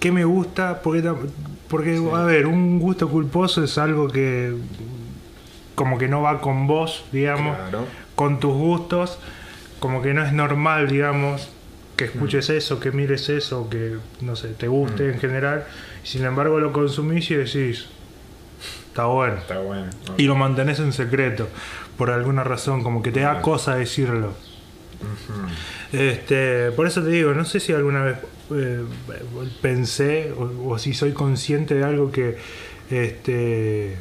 Speaker 1: ¿Qué me gusta? Porque, porque
Speaker 2: Sí.
Speaker 1: a ver, un gusto culposo es algo que como que no va con vos, digamos
Speaker 2: Claro.
Speaker 1: Con tus gustos, como que no es normal, digamos, que
Speaker 2: Mm.
Speaker 1: escuches eso, que mires eso, que, no sé, te guste en general. Sin embargo, lo consumís y decís, está bueno.
Speaker 2: Está bueno. ¿no?
Speaker 1: Y lo mantenés en secreto, por alguna razón, como que te da cosa decirlo. Este, por eso te digo, no sé si alguna vez eh, pensé o, o si soy consciente de algo que este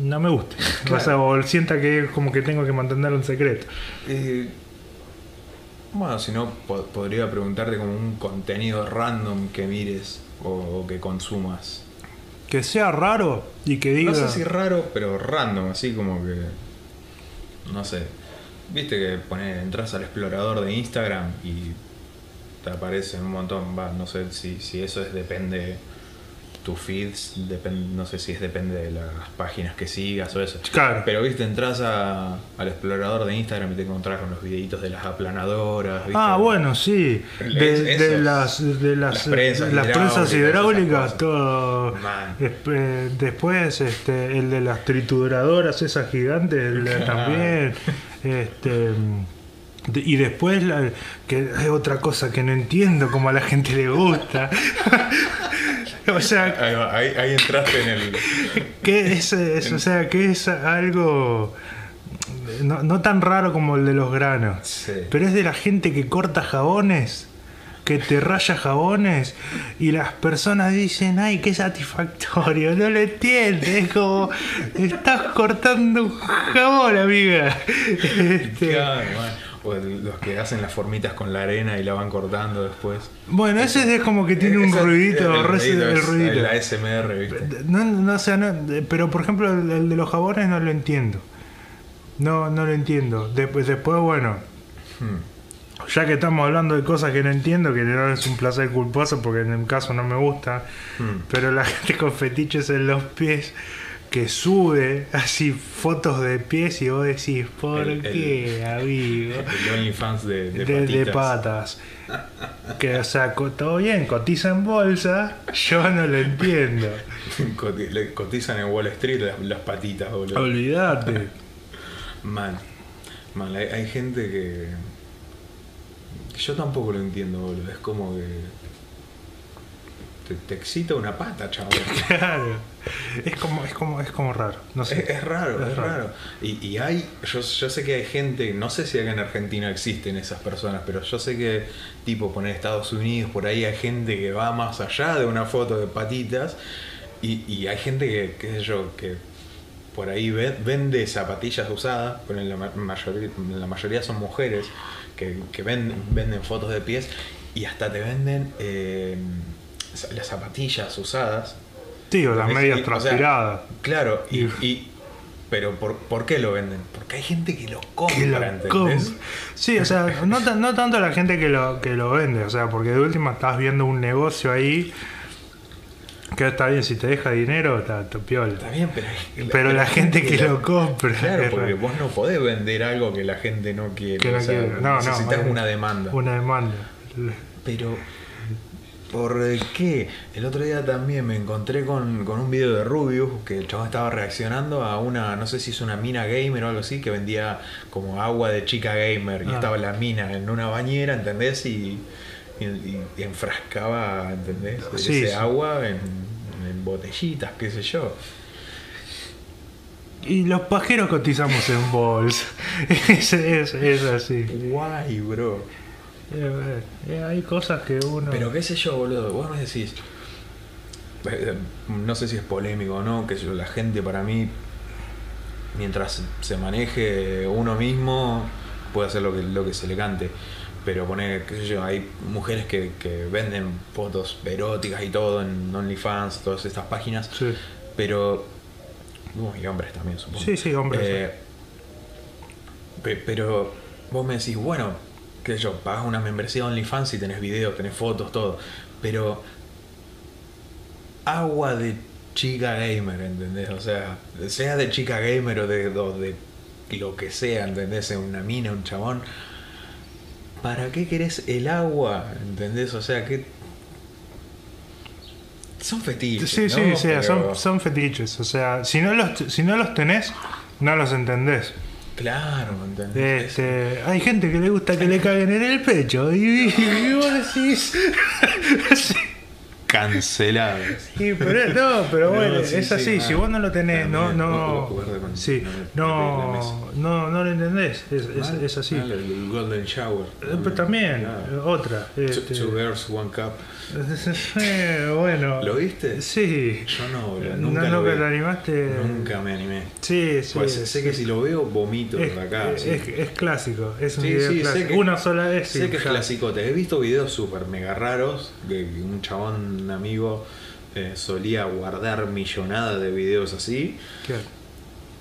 Speaker 1: no me guste.
Speaker 2: Claro.
Speaker 1: O sea, o sienta que es como que tengo que mantenerlo en secreto.
Speaker 2: Eh, bueno, si no, po- podría preguntarte como un contenido random que mires o, o que consumas.
Speaker 1: Que sea raro y que diga.
Speaker 2: No sé si raro, pero random, así como que. No sé. Viste que pone, entras al explorador de Instagram y te aparecen un montón. Va, no sé si, si eso es depende. Tu feeds, depende, no sé si es depende de las páginas que sigas o eso.
Speaker 1: Claro.
Speaker 2: Pero viste, entras a- al explorador de Instagram y te encontrás con los videitos de las aplanadoras. ¿viste?
Speaker 1: Ah, bueno, sí. De, las, de las,
Speaker 2: las prensas
Speaker 1: las prensas
Speaker 2: hidráulicas,
Speaker 1: todo. Desp- Después, este, el de las trituradoras, esas gigantes, el de- también. Este, y después, la- que es otra cosa que no entiendo, como a la gente le gusta. o sea,
Speaker 2: Ahí, va, ahí- ahí entraste en el.
Speaker 1: que es, es- o sea, que es algo no, no tan raro como el de los granos.
Speaker 2: Sí.
Speaker 1: Pero es de la gente que corta jabones, que te raya jabones, y las personas dicen, ay, qué satisfactorio, no lo entiendes, es como, estás cortando un jabón, amiga. Este,
Speaker 2: el- los que hacen las formitas con la arena y la van cortando después.
Speaker 1: bueno, ese es como que tiene un
Speaker 2: Ese-
Speaker 1: ruidito,
Speaker 2: el ruidito
Speaker 1: el ruidito.
Speaker 2: La SMR, ¿viste?
Speaker 1: No, no, o sea, no, pero por ejemplo el, el de los jabones no lo entiendo. No, no lo entiendo. Después, después bueno,
Speaker 2: Hmm.
Speaker 1: ya que estamos hablando de cosas que no entiendo, que no es un placer culposo porque en el caso no me gusta,
Speaker 2: Hmm.
Speaker 1: pero la gente con fetiches en los pies que sube así fotos de pies y vos decís, ¿por
Speaker 2: El-
Speaker 1: qué, amigo?
Speaker 2: El OnlyFans de, de,
Speaker 1: De, de
Speaker 2: patitas.
Speaker 1: patas. Que, o sea, todo bien, cotiza en bolsa, yo no lo entiendo.
Speaker 2: Cotizan en Wall Street las, las patitas, boludo.
Speaker 1: Olvídate.
Speaker 2: Mal. Mal. Hay, hay gente que, que Yo tampoco lo entiendo, boludo. Es como que. Te, te excita una pata, chaval.
Speaker 1: Claro. Es como, es como, es como raro. No sé.
Speaker 2: Es, es raro, es, raro. Y, y hay, yo, yo sé que hay gente, no sé si acá en Argentina existen esas personas, pero yo sé que, tipo, poner Estados Unidos, por ahí hay gente que va más allá de una foto de patitas y, y hay gente que, qué sé yo, que por ahí ve- vende zapatillas usadas, pero en la, ma- mayoría, la mayoría son mujeres que, que ven- venden fotos de pies y hasta te venden eh, las zapatillas usadas
Speaker 1: Sí, o las medias
Speaker 2: y- o sea,
Speaker 1: transpiradas.
Speaker 2: Claro, y, pero por, ¿por qué lo venden? Porque hay gente que lo compra.
Speaker 1: Sí, o sea, no, ta- no tanto la gente que lo, que lo vende, o sea, porque de última estás viendo un negocio ahí que está bien, si te deja dinero, está, está piola.
Speaker 2: Está bien, pero,
Speaker 1: Pero la gente que lo compra.
Speaker 2: Claro, porque vos no podés vender algo que la gente no quiere.
Speaker 1: Que no
Speaker 2: o sea,
Speaker 1: quiere. No, no,
Speaker 2: necesitas una demanda.
Speaker 1: Una demanda.
Speaker 2: Pero, ¿por qué? El otro día también me encontré con, con un video de Rubius que el chabón estaba reaccionando a una, no sé si es una mina gamer o algo así, que vendía como agua de chica gamer y
Speaker 1: Ah.
Speaker 2: estaba la mina en una bañera, ¿entendés? Y, y- y enfrascaba, ¿entendés?
Speaker 1: Sí,
Speaker 2: Ese
Speaker 1: sí.
Speaker 2: agua en, en botellitas, qué sé yo.
Speaker 1: Y los pajeros cotizamos en bolsa. es, es, es así.
Speaker 2: Guay, bro.
Speaker 1: Eh, eh, hay cosas que uno.
Speaker 2: Pero qué sé yo, boludo, vos me decís, eh, no sé si es polémico o no, que yo, la gente para mí, mientras se maneje uno mismo, puede hacer lo que, lo que se le cante. Pero poner, qué sé yo, hay mujeres que, que venden fotos eróticas y todo en OnlyFans, todas estas páginas,
Speaker 1: Sí.
Speaker 2: pero... y hombres también, supongo.
Speaker 1: Sí, sí, hombres.
Speaker 2: Eh, pe- pero vos me decís, bueno, qué sé yo, pagas una membresía de OnlyFans y tenés videos, tenés fotos, todo. Pero agua de chica gamer, ¿entendés? O sea, sea de chica gamer o de, o de lo que sea, ¿entendés? Una mina, un chabón. ¿Para qué querés el agua? ¿Entendés? O sea, que... Son fetiches.
Speaker 1: Sí, sí, sí,
Speaker 2: Pero-
Speaker 1: son, son fetiches. O sea, si no, los, si no los tenés, no los entendés.
Speaker 2: Claro, ¿entendés?
Speaker 1: Este, hay gente que le gusta que le caguen en el pecho. Y, y vos decís.
Speaker 2: cancelado.
Speaker 1: Sí, pero, no, pero
Speaker 2: No,
Speaker 1: bueno,
Speaker 2: sí,
Speaker 1: es
Speaker 2: sí,
Speaker 1: así.
Speaker 2: ah,
Speaker 1: si vos no lo tenés, no, no,
Speaker 2: con-
Speaker 1: sí,
Speaker 2: no
Speaker 1: no, no, lo entendés. Es, es,
Speaker 2: Mal.
Speaker 1: es así.
Speaker 2: El Golden Shower.
Speaker 1: Eh, Pero también, otra.
Speaker 2: Two,
Speaker 1: este,
Speaker 2: Two Girls, One Cup.
Speaker 1: eh, bueno.
Speaker 2: ¿Lo viste?
Speaker 1: Sí.
Speaker 2: Yo no, boludo,
Speaker 1: No,
Speaker 2: nunca
Speaker 1: nunca
Speaker 2: lo vi.
Speaker 1: te animaste.
Speaker 2: Nunca me animé.
Speaker 1: Sí, sí.
Speaker 2: Pues sé que si lo veo, vomito
Speaker 1: es,
Speaker 2: por acá.
Speaker 1: es, clásico. Es un
Speaker 2: Sí,
Speaker 1: video
Speaker 2: sí, sé
Speaker 1: clásico.
Speaker 2: que-
Speaker 1: Una sola vez.
Speaker 2: Sé que es clasicote. He visto videos súper mega raros que un chabón, un amigo, eh, solía guardar millonadas de videos así.
Speaker 1: ¿Qué?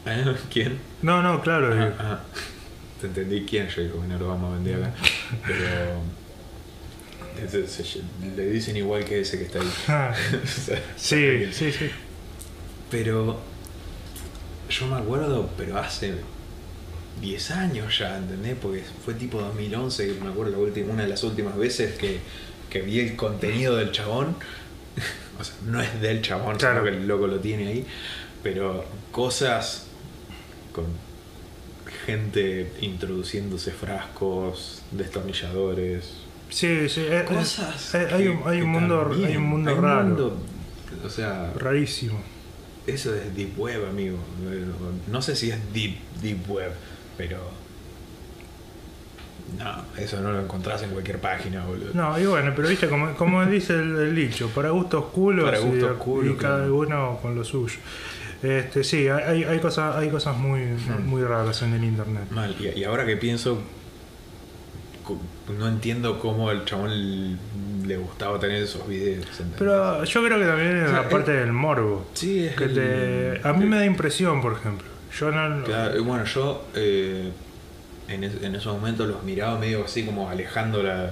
Speaker 2: ¿Eh? ¿Quién?
Speaker 1: No, no, claro.
Speaker 2: Ah, ah. Te entendí quién, yo digo no lo vamos a vender acá. Pero. le dicen igual que ese que está ahí.
Speaker 1: ah, sí, sí, sí.
Speaker 2: Pero. Yo me acuerdo, pero hace 10 años ya, ¿entendés? Porque fue tipo 2011, que me acuerdo la última, una de las últimas veces que, que vi el contenido del chabón. O sea, no es del chabón,
Speaker 1: Claro.
Speaker 2: sino que el loco lo tiene ahí. Pero cosas con gente introduciéndose frascos, destornilladores.
Speaker 1: Sí, sí. eh, eh,
Speaker 2: Cosas.
Speaker 1: eh, hay, un, hay
Speaker 2: que
Speaker 1: un mundo, hay un mundo
Speaker 2: hay
Speaker 1: raro.
Speaker 2: mundo- o sea,
Speaker 1: Rarísimo.
Speaker 2: eso es Deep Web, amigo. No sé si es Deep, deep Web, pero. No, eso no lo encontrás en cualquier página, boludo.
Speaker 1: No, y bueno, pero viste, como, como dice el, el dicho, para gustos culos
Speaker 2: Para gustos
Speaker 1: y,
Speaker 2: culos,
Speaker 1: y cada
Speaker 2: claro.
Speaker 1: uno con lo suyo. Este, sí, hay, hay cosas, hay cosas muy,
Speaker 2: Hmm.
Speaker 1: muy raras en el internet.
Speaker 2: Mal, y, y ahora que pienso, no entiendo cómo el chabón le gustaba tener esos videos. ¿entendés?
Speaker 1: Pero yo creo que también es
Speaker 2: O sea,
Speaker 1: la parte del morbo.
Speaker 2: sí, es
Speaker 1: Que
Speaker 2: el-
Speaker 1: te- a mí me da impresión, por ejemplo. Yo no.
Speaker 2: Claro, bueno, yo eh, en, es- en esos momentos los miraba medio así como alejando la,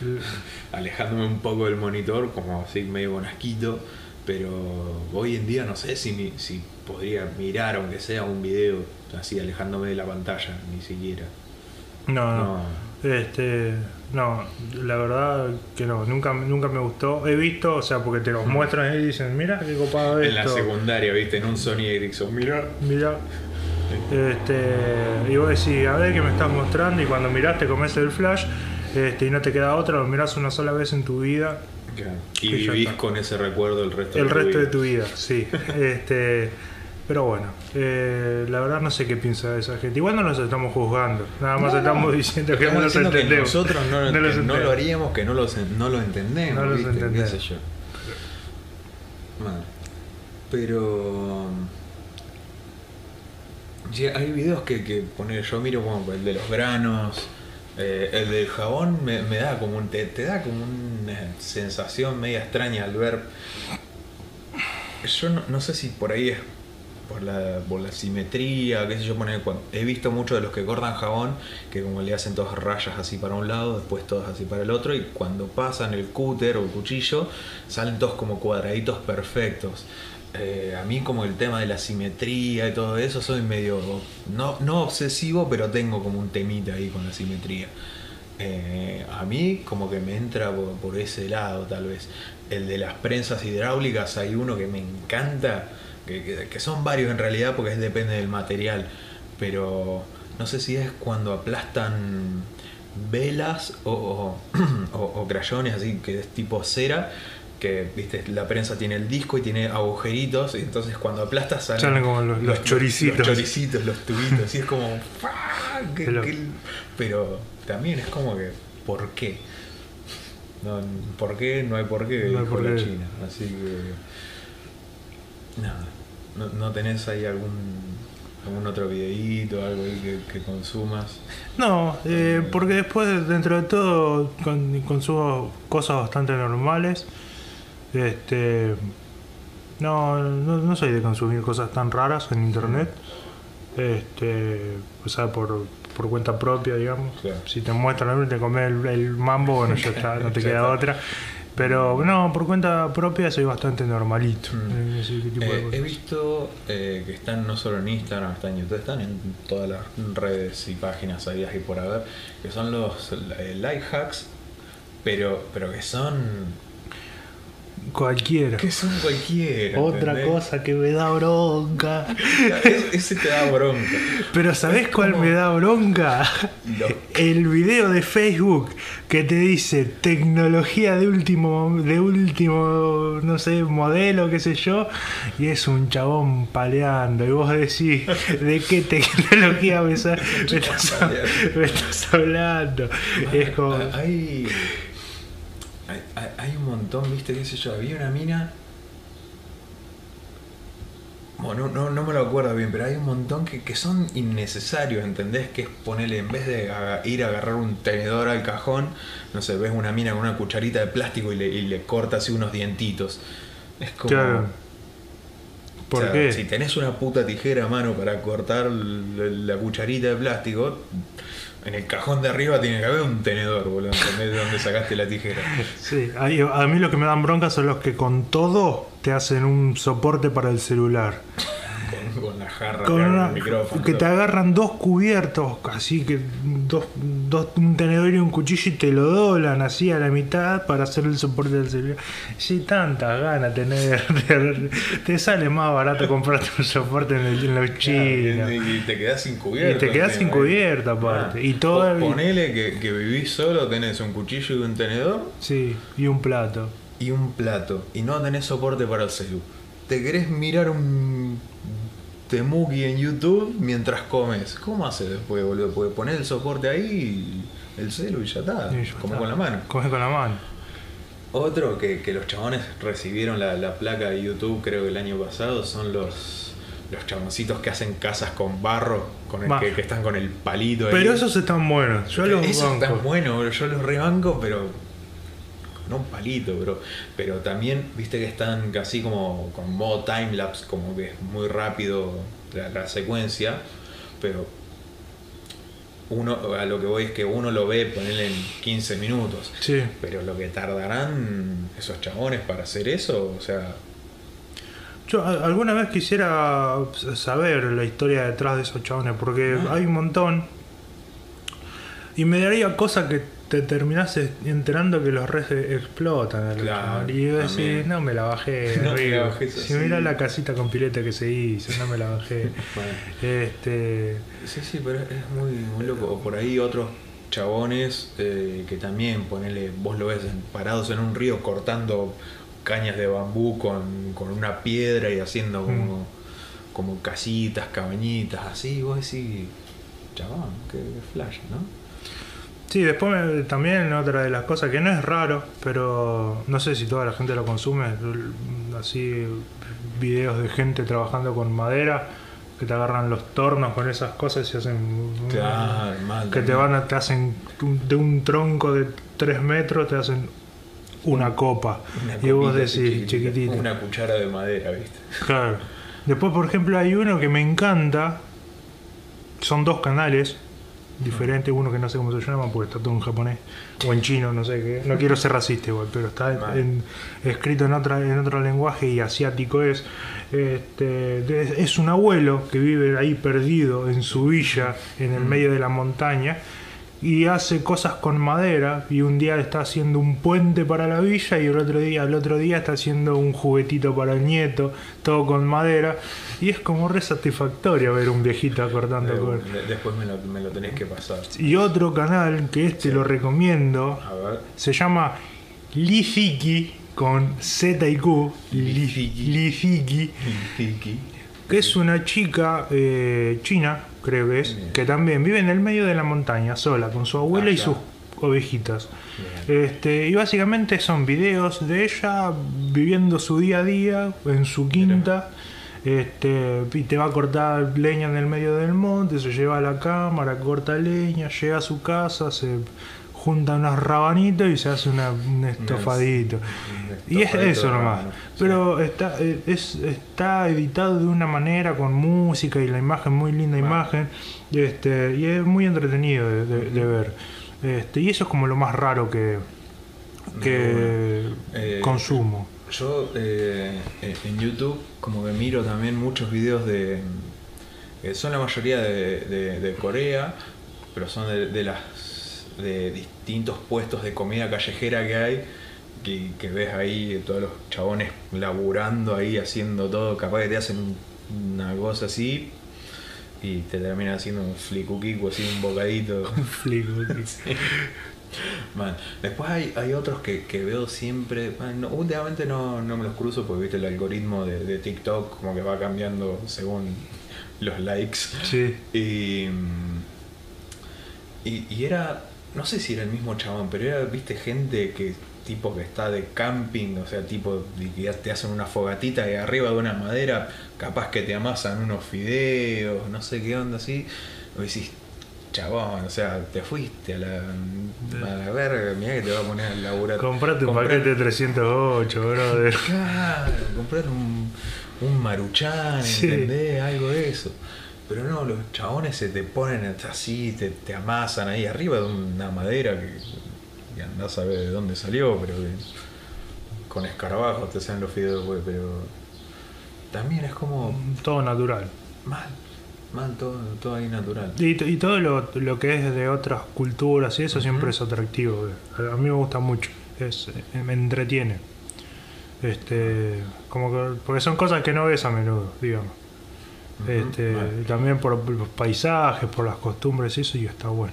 Speaker 2: alejándome un poco del monitor, como así medio con asquito, pero hoy en día no sé si, mi- si podría mirar, aunque sea un video, así alejándome de la pantalla, ni siquiera.
Speaker 1: No, no.
Speaker 2: No,
Speaker 1: Este, no, la verdad que no, nunca, nunca me gustó. He visto, o sea, porque te los muestran y dicen, mira qué copado
Speaker 2: en la secundaria, viste, en un Sony Ericsson, mira.
Speaker 1: Mira. Este, y vos decís, a ver qué me estás mostrando, y cuando mirás te comes el flash, este, y no te queda otra, lo mirás una sola vez en tu vida,
Speaker 2: Y vivís con ese recuerdo el resto
Speaker 1: el
Speaker 2: de tu
Speaker 1: resto
Speaker 2: vida.
Speaker 1: de tu vida, sí. este, pero bueno, eh, la verdad no sé qué piensa esa gente. Igual no los estamos juzgando, nada más
Speaker 2: No,
Speaker 1: estamos
Speaker 2: no.
Speaker 1: diciendo que
Speaker 2: Estamos
Speaker 1: no los
Speaker 2: que
Speaker 1: entendemos.
Speaker 2: nosotros no,
Speaker 1: No los
Speaker 2: no
Speaker 1: entendemos.
Speaker 2: lo haríamos, que no, los, no lo entendemos,
Speaker 1: No los
Speaker 2: ¿viste? Qué
Speaker 1: entendemos.
Speaker 2: sé yo. Mal. Pero. Hay videos que, que poner, yo miro como el de los granos, eh, el del jabón me, da como un, te, da como una sensación media extraña al ver. Yo no, sé si por ahí es por la, por la simetría, qué sé yo, poner, he visto muchos de los que cortan jabón que como le hacen todas rayas así para un lado, después todas así para el otro, y cuando pasan el cúter o el cuchillo, salen todos como cuadraditos perfectos. Eh, a mí como el tema de la simetría y todo eso, soy medio, no, no obsesivo, pero tengo como un temita ahí con la simetría. Eh, a mí como que me entra por, ese lado tal vez. El de las prensas hidráulicas hay uno que me encanta, que, que- son varios en realidad porque depende del material, pero no sé si es cuando aplastan velas o, o- o crayones así que es tipo cera. Que viste, la prensa tiene el disco y tiene agujeritos, y entonces cuando aplastas salen,
Speaker 1: Salen como los- los choricitos.
Speaker 2: Los choricitos, los tubitos, y es como. pero también es como que, ¿por qué? No, ¿Por qué? No hay por qué,
Speaker 1: No hay por
Speaker 2: la
Speaker 1: qué.
Speaker 2: China. Así que. Nada. ¿No, no tenés ahí algún, algún otro videíto, algo ahí que, que consumas?
Speaker 1: No, eh, porque después, dentro de todo, con- consumo cosas bastante normales. Este, no, no, no soy de consumir cosas tan raras en internet. Este, o sea, por, por cuenta propia, digamos.
Speaker 2: Claro.
Speaker 1: Si te muestran y te comes el, el mambo, bueno, ya está, no te queda
Speaker 2: está.
Speaker 1: otra. Pero no, por cuenta propia soy bastante normalito.
Speaker 2: Mm.
Speaker 1: en ese tipo de
Speaker 2: Eh, he visto eh, que están no solo en Instagram, están en YouTube, están en todas las redes y páginas sabidas y por haber, que son los eh, life hacks, pero, pero que son
Speaker 1: cualquiera.
Speaker 2: Que son cualquiera.
Speaker 1: Otra
Speaker 2: ¿entendés?
Speaker 1: cosa que me da bronca.
Speaker 2: Es- Ese te da bronca.
Speaker 1: Pero ¿sabés cuál
Speaker 2: como-
Speaker 1: me da bronca? El video de Facebook que te dice tecnología de último, de último, no sé, modelo, qué sé yo, y es un chabón paleando. Y vos decís, ¿de qué tecnología me, me estás, me estás hablando? Es como.
Speaker 2: Hay, hay, hay- un montón, viste, qué sé yo. Había una mina. Bueno, no, me lo acuerdo bien, pero hay un montón que, que son innecesarios, ¿entendés? Que es ponerle, en vez de ir a agarrar un tenedor al cajón, no sé, ves una mina con una cucharita de plástico y le, y le corta así unos dientitos. Es como.
Speaker 1: Claro. ¿Por
Speaker 2: o sea,
Speaker 1: qué?
Speaker 2: Si tenés una puta tijera a mano para cortar la cucharita de plástico, en el cajón de arriba tiene que haber un tenedor, boludo. De donde sacaste la tijera.
Speaker 1: Sí, a mí lo que me dan bronca son los que con todo te hacen un soporte para el celular.
Speaker 2: Con, la jarra
Speaker 1: Con
Speaker 2: que
Speaker 1: una-
Speaker 2: el micrófono.
Speaker 1: que te agarran dos cubiertos, así que dos, dos- un tenedor y un cuchillo y te lo doblan así a la mitad para hacer el soporte del celular. Si tantas ganas tener, te, sale más barato comprarte un soporte en, el, en los chinos.
Speaker 2: Y, y te quedás sin cubierto.
Speaker 1: Y te quedás sin
Speaker 2: ¿eh?
Speaker 1: cubierto, aparte.
Speaker 2: Ah.
Speaker 1: Y todo-
Speaker 2: Po- Ponele que, que vivís solo, tenés un cuchillo y un tenedor
Speaker 1: Sí, y un plato.
Speaker 2: y un plato. Y no tenés soporte para el celu. ¿Te querés mirar un Temuki en YouTube mientras comes? ¿Cómo haces después, boludo? Porque poner el soporte ahí, el celu y ya está.
Speaker 1: Y ya está.
Speaker 2: con la mano.
Speaker 1: Comes con la mano.
Speaker 2: Otro que, que los chabones recibieron la, la placa de YouTube, creo que el año pasado, son los, los chaboncitos que hacen casas con barro, con el que, que están con el palito. ahí.
Speaker 1: Pero esos están buenos. Yo los
Speaker 2: Eso está
Speaker 1: banco.
Speaker 2: bueno, bro. yo los rebanco, pero con un palito, bro. Pero también, viste que están casi como con modo timelapse, como que es muy rápido la, la secuencia, pero uno, a lo que voy es que uno lo ve ponerle en 15 minutos.
Speaker 1: Sí.
Speaker 2: Pero lo que tardarán esos chabones para hacer eso, o sea,
Speaker 1: Yo alguna vez quisiera saber la historia detrás de esos chabones, porque
Speaker 2: Ah.
Speaker 1: hay un montón. Y me daría cosa que te terminás enterando que los redes explotan.
Speaker 2: Claro,
Speaker 1: y vos decís, no me la bajé.
Speaker 2: No me la bajé,
Speaker 1: si
Speaker 2: sí.
Speaker 1: mirá la casita con pileta que se hizo, no me la bajé.
Speaker 2: bueno.
Speaker 1: este,
Speaker 2: Sí, sí, pero es muy, muy loco. O por ahí otros chabones eh, que también, ponele, vos lo ves parados en un río cortando cañas de bambú con, con una piedra y haciendo como, como casitas, cabañitas, así. Vos decís, chabón, qué flash, ¿no?
Speaker 1: Sí, después me- también otra de las cosas que no es raro, pero no sé si toda la gente lo consume, así videos de gente trabajando con madera, que te agarran los tornos con esas cosas y hacen...
Speaker 2: Claro, mal.
Speaker 1: que te van a- te hacen de un tronco de 3 metros, te hacen una copa.
Speaker 2: Una
Speaker 1: y vos decís, chiquitito.
Speaker 2: Una cuchara de madera, ¿viste?
Speaker 1: Claro. Después, por ejemplo, hay uno que me encanta. Son dos canales diferentes. Uno que no sé cómo se llama porque está todo en japonés. O en chino, no sé qué. No quiero ser racista igual, pero está en- escrito en, otra, en otro lenguaje y asiático es. Este, de- es un abuelo que vive ahí perdido en su villa, en el medio de la montaña. Y hace cosas con madera y un día está haciendo un puente para la villa y el otro día, el otro día está haciendo un juguetito para el nieto, todo con madera. Y es como re satisfactorio ver un viejito con...
Speaker 2: de- después me lo, me lo tenés que pasar.
Speaker 1: Y otro canal que este lo recomiendo
Speaker 2: A ver.
Speaker 1: se llama Liziki con Z y Q.
Speaker 2: Liziki. Tiki.
Speaker 1: Que es una chica eh, china, creo que es,
Speaker 2: Bien.
Speaker 1: que también vive en el medio de la montaña, sola, con su abuela y sus ovejitas.
Speaker 2: Bien.
Speaker 1: Este, y básicamente son videos de ella viviendo su día a día en su quinta. Este, y te va a cortar leña en el medio del monte, se lleva a la cámara, corta leña, llega a su casa, se junta unos rabanitos y se hace una- un estofadito. Y es eso nomás. Pero está, eh, es, está editado de una manera con música y la imagen, muy linda
Speaker 2: Bueno.
Speaker 1: imagen. Y, este, y es muy entretenido de, de- de ver. Este, y eso es como lo más raro que, que
Speaker 2: Eh,
Speaker 1: consumo.
Speaker 2: Yo eh, en YouTube como que miro también muchos videos de... son la mayoría de, de- de Corea, pero son de, de las de distintos puestos de comida callejera que hay, que ves ahí todos los chabones laburando ahí, haciendo todo, capaz que te hacen un- una cosa así y te terminan haciendo un flicuquico así, un bocadito.
Speaker 1: Flico,
Speaker 2: Man, después hay, hay otros que, que veo siempre. man, no, últimamente no, no me los cruzo porque viste el algoritmo de, de TikTok como que va cambiando según los likes.
Speaker 1: Sí.
Speaker 2: Y, y, y era, no sé si era el mismo chabón, pero era, viste, gente que tipo que está de camping, o sea, tipo que te hacen una fogatita y arriba de una madera, capaz que te amasan unos fideos, no sé qué onda así. Y decís, chabón, o sea, te fuiste a la, a la verga, mirá que te va a poner a laburar.
Speaker 1: Comprate un paquete de 308, brother.
Speaker 2: Claro, comprar un, un maruchan,
Speaker 1: Sí.
Speaker 2: ¿entendés? Algo de eso. Pero no, los chabones se te ponen así, te, te amasan ahí arriba de una madera que, que andás a ver de dónde salió, pero que con escarabajos te hacen los fideos, güey, pero también es como
Speaker 1: Todo natural.
Speaker 2: mal, mal, todo, todo ahí natural.
Speaker 1: Y, y todo lo, lo que es de otras culturas y eso siempre es atractivo. eh. A mí me gusta mucho. Es, eh, me entretiene. Este, como que, porque son cosas que no ves a menudo, digamos. Este, también por los paisajes, por las costumbres y eso, y está bueno.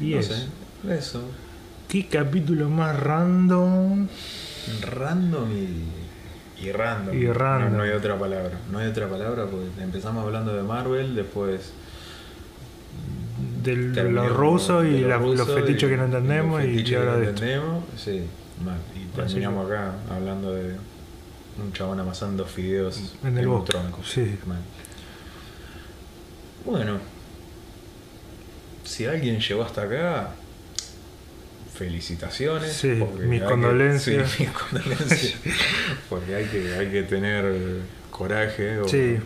Speaker 1: Y
Speaker 2: No sé, eso.
Speaker 1: ¿Qué capítulo más random?
Speaker 2: Random y, y random.
Speaker 1: Y random.
Speaker 2: No, no hay otra palabra. No hay otra palabra porque empezamos hablando de Marvel, después
Speaker 1: De lo
Speaker 2: terminó
Speaker 1: ruso
Speaker 2: de
Speaker 1: y la- los fetiches
Speaker 2: y-
Speaker 1: que no entendemos
Speaker 2: los
Speaker 1: y, ahora de esto.
Speaker 2: entendemos. Sí, mal. Y terminamos acá hablando de un chabón amasando fideos
Speaker 1: En el bosque,
Speaker 2: tronco.
Speaker 1: sí.
Speaker 2: Mal. Bueno, si alguien llegó hasta acá, felicitaciones.
Speaker 1: Sí, mis
Speaker 2: que-
Speaker 1: condolencias.
Speaker 2: sí, mis condolencias. porque hay que, hay que tener coraje. O,
Speaker 1: Sí.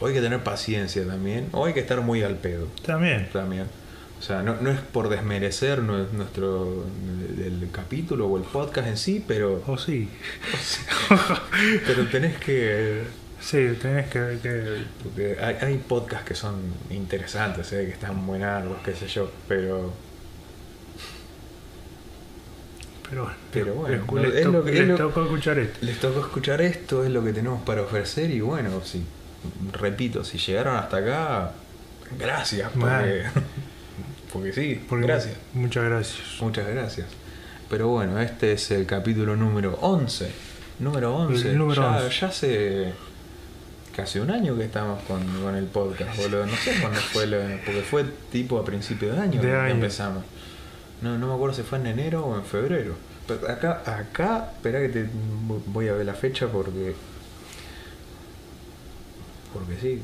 Speaker 2: o hay que tener paciencia también. O hay que estar muy al pedo
Speaker 1: También.
Speaker 2: también. O sea, no, no es por desmerecer nue- nuestro el, capítulo o el podcast en sí, pero,
Speaker 1: O sí.
Speaker 2: pero tenés que...
Speaker 1: Sí, tenés que. que-
Speaker 2: Porque hay, hay podcasts que son interesantes, ¿eh? que están buenardos, qué sé yo, pero...
Speaker 1: pero bueno.
Speaker 2: Pero bueno,
Speaker 1: les,
Speaker 2: no,
Speaker 1: les
Speaker 2: es lo que- es
Speaker 1: les
Speaker 2: lo-
Speaker 1: tocó escuchar esto.
Speaker 2: Les tocó escuchar esto, es lo que tenemos para ofrecer y bueno, si, repito, si llegaron hasta acá, gracias, porque. porque sí,
Speaker 1: Porque
Speaker 2: gracias.
Speaker 1: Muchas gracias.
Speaker 2: Muchas gracias. Pero bueno, este es el capítulo número 11. Número 11.
Speaker 1: El número
Speaker 2: ya,
Speaker 1: 11.
Speaker 2: ya hace casi un año que estamos con, con el podcast, boludo. No sé cuándo fue, lo- porque fue tipo a principio de año
Speaker 1: De
Speaker 2: que
Speaker 1: año.
Speaker 2: empezamos. No, no me acuerdo si fue en enero o en febrero. Pero acá, acá, espera que te voy a ver la fecha porque. Porque sí.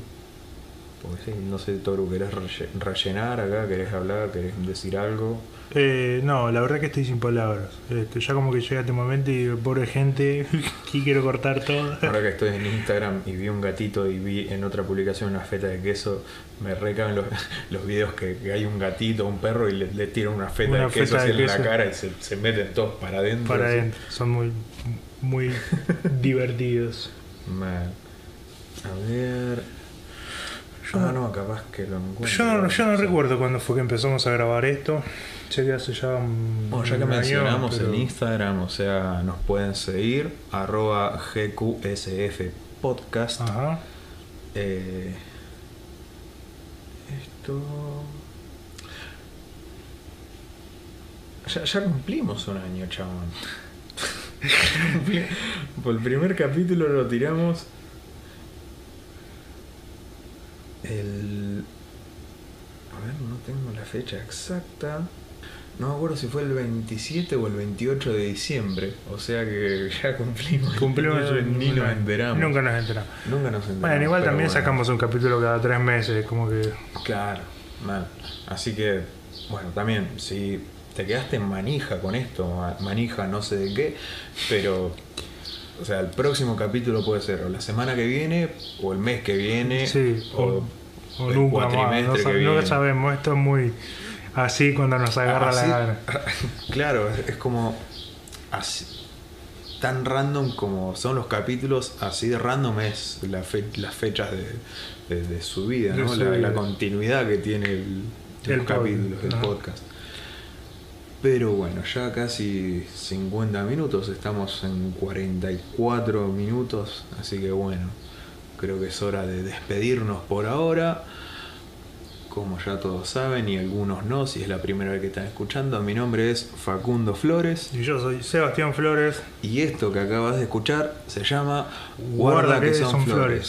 Speaker 2: Porque sí, no sé, Toru, ¿querés relle- rellenar acá? ¿Querés hablar? ¿Querés decir algo?
Speaker 1: Eh, no, la verdad que estoy sin palabras. Este, ya como que llega este momento y pobre gente, y quiero cortar todo.
Speaker 2: Ahora que estoy en Instagram y vi un gatito y vi en otra publicación una feta de queso, me recaban los, los videos que, que hay un gatito, un perro y le, le tiran una feta
Speaker 1: Una
Speaker 2: de queso
Speaker 1: feta
Speaker 2: así en la cara y se, se meten todos para adentro.
Speaker 1: Para adentro. Son muy, muy divertidos.
Speaker 2: A ver.
Speaker 1: Yo
Speaker 2: ah,
Speaker 1: no-
Speaker 2: no, capaz que lo encuentro.
Speaker 1: Yo no, yo no
Speaker 2: Sí.
Speaker 1: recuerdo cuándo fue que empezamos a grabar esto. Sé que hace ya un,
Speaker 2: Bueno, ya que
Speaker 1: un año,
Speaker 2: mencionamos
Speaker 1: pero-
Speaker 2: el Instagram, o sea, nos pueden seguir, arroba GQSF Podcast.
Speaker 1: Ajá.
Speaker 2: Eh, esto. Ya, ya cumplimos un año, chabón. Por el primer capítulo lo tiramos. El. A ver, no tengo la fecha exacta. No me acuerdo si fue el 27 o el 28 de diciembre. O sea que ya cumplimos.
Speaker 1: Cumplimos
Speaker 2: ni nos enteramos.
Speaker 1: Nunca nos enteramos.
Speaker 2: Nunca nos enteramos.
Speaker 1: Bueno, igual también
Speaker 2: bueno.
Speaker 1: sacamos un capítulo cada tres meses, como que.
Speaker 2: Claro, mal. Así que, bueno, también, si te quedaste en manija con esto, ma- manija no sé de qué, pero, o sea, el próximo capítulo puede ser o la semana que viene, o el mes que viene,
Speaker 1: Sí,
Speaker 2: o,
Speaker 1: o
Speaker 2: el
Speaker 1: nunca más.
Speaker 2: cuatrimestre
Speaker 1: No,
Speaker 2: que
Speaker 1: sa- no
Speaker 2: viene.
Speaker 1: sabemos, esto es muy así cuando nos agarra
Speaker 2: Así-
Speaker 1: la gana.
Speaker 2: Claro, es, como así, tan random como son los capítulos, así de random es la fe- las fechas de, de- de su vida, ¿no?
Speaker 1: su
Speaker 2: La,
Speaker 1: vida.
Speaker 2: la continuidad que tiene el,
Speaker 1: El
Speaker 2: los capítulos del podcast. Pero bueno, ya casi 50 minutos, estamos en 44 minutos, así que bueno, creo que es hora de despedirnos por ahora. Como ya todos saben y algunos no, si es la primera vez que están escuchando, mi nombre es Facundo Flores
Speaker 1: Y yo soy Sebastián Flores.
Speaker 2: y esto que acabas de escuchar se llama
Speaker 1: Guarda que son flores.